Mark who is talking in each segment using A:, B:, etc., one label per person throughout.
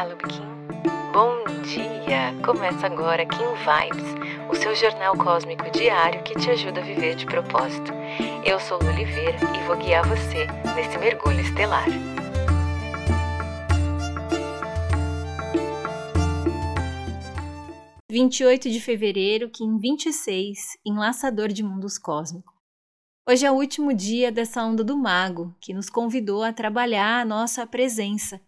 A: Olá, Lubikin. Bom dia! Começa agora Kim Vibes, o seu jornal cósmico diário que te ajuda a viver de propósito. Eu sou Lu Oliveira e vou guiar você nesse mergulho estelar.
B: Vinte e oito de fevereiro, Kim 26, Enlaçador de Mundos Cósmicos. Hoje é o último dia dessa onda do mago, que nos convidou a trabalhar a nossa presença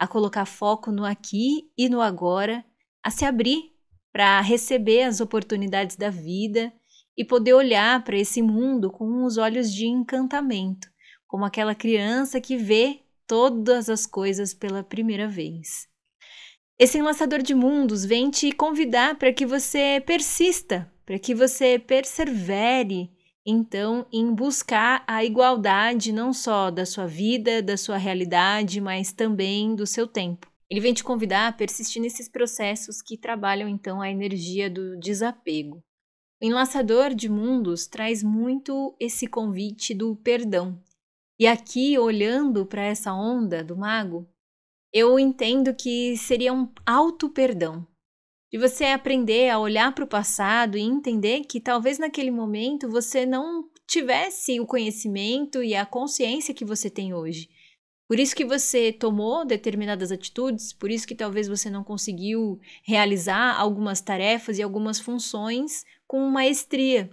B: a colocar foco no aqui e no agora, a se abrir para receber as oportunidades da vida e poder olhar para esse mundo com os olhos de encantamento, como aquela criança que vê todas as coisas pela primeira vez. Esse enlaçador de mundos vem te convidar para que você persista, para que você persevere então em buscar a igualdade não só da sua vida, da sua realidade, mas também do seu tempo. Ele vem te convidar a persistir nesses processos que trabalham então a energia do desapego. O enlaçador de mundos traz muito esse convite do perdão. E aqui, olhando para essa onda do mago, eu entendo que seria um auto-perdão de você aprender a olhar para o passado e entender que talvez naquele momento você não tivesse o conhecimento e a consciência que você tem hoje. Por isso que você tomou determinadas atitudes, por isso que talvez você não conseguiu realizar algumas tarefas e algumas funções com maestria.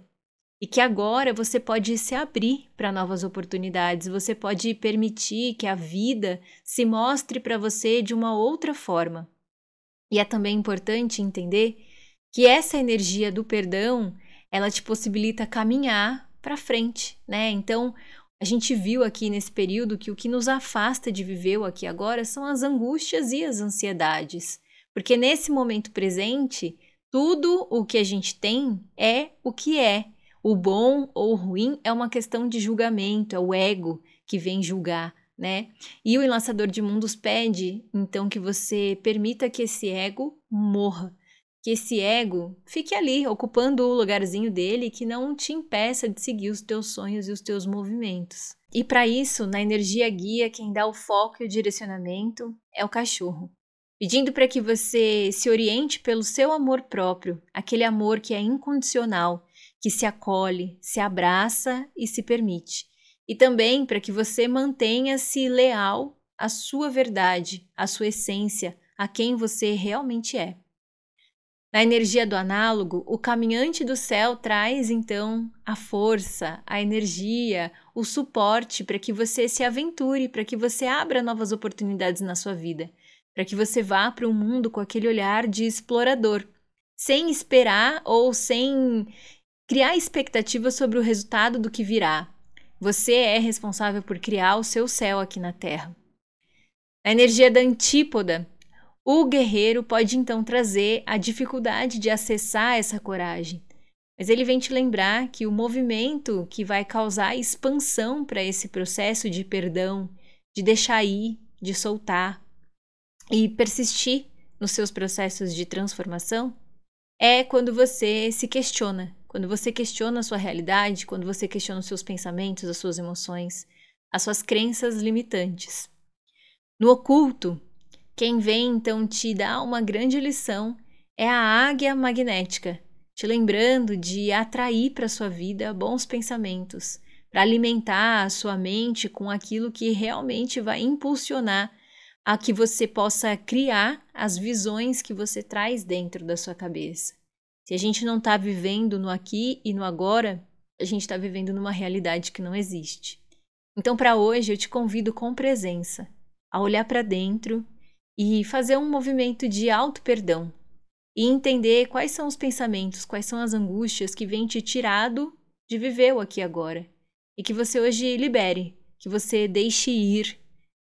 B: E que agora você pode se abrir para novas oportunidades, você pode permitir que a vida se mostre para você de uma outra forma. E é também importante entender que essa energia do perdão, ela te possibilita caminhar para frente, né? Então, a gente viu aqui nesse período que o que nos afasta de viver o aqui agora são as angústias e as ansiedades. Porque nesse momento presente, tudo o que a gente tem é o que é. O bom ou o ruim é uma questão de julgamento, é o ego que vem julgar né? E o enlaçador de mundos pede então que você permita que esse ego morra, que esse ego fique ali, ocupando o lugarzinho dele, que não te impeça de seguir os teus sonhos e os teus movimentos. E para isso, na energia guia, quem dá o foco e o direcionamento é o cachorro. Pedindo para que você se oriente pelo seu amor próprio, aquele amor que é incondicional, que se acolhe, se abraça e se permite e também para que você mantenha-se leal à sua verdade, à sua essência, a quem você realmente é. Na energia do análogo, o caminhante do céu traz então a força, a energia, o suporte para que você se aventure, para que você abra novas oportunidades na sua vida, para que você vá para o mundo com aquele olhar de explorador, sem esperar ou sem criar expectativas sobre o resultado do que virá, você é responsável por criar o seu céu aqui na Terra. A energia da antípoda, o guerreiro pode então trazer a dificuldade de acessar essa coragem, mas ele vem te lembrar que o movimento que vai causar expansão para esse processo de perdão, de deixar ir, de soltar e persistir nos seus processos de transformação é quando você se questiona quando você questiona a sua realidade, quando você questiona os seus pensamentos, as suas emoções, as suas crenças limitantes. No oculto, quem vem então te dar uma grande lição é a águia magnética, te lembrando de atrair para sua vida bons pensamentos, para alimentar a sua mente com aquilo que realmente vai impulsionar a que você possa criar as visões que você traz dentro da sua cabeça. Se a gente não está vivendo no aqui e no agora, a gente está vivendo numa realidade que não existe. Então, para hoje, eu te convido com presença a olhar para dentro e fazer um movimento de auto-perdão e entender quais são os pensamentos, quais são as angústias que vêm te tirado de viver o aqui e agora. E que você hoje libere, que você deixe ir,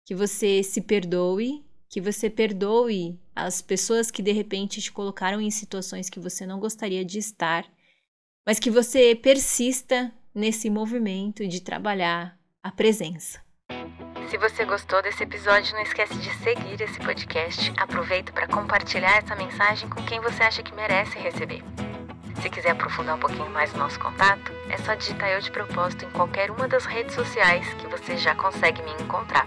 B: que você se perdoe que você perdoe as pessoas que de repente te colocaram em situações que você não gostaria de estar, mas que você persista nesse movimento de trabalhar a presença.
A: Se você gostou desse episódio, não esquece de seguir esse podcast. Aproveita para compartilhar essa mensagem com quem você acha que merece receber. Se quiser aprofundar um pouquinho mais o nosso contato, é só digitar eu de propósito em qualquer uma das redes sociais que você já consegue me encontrar.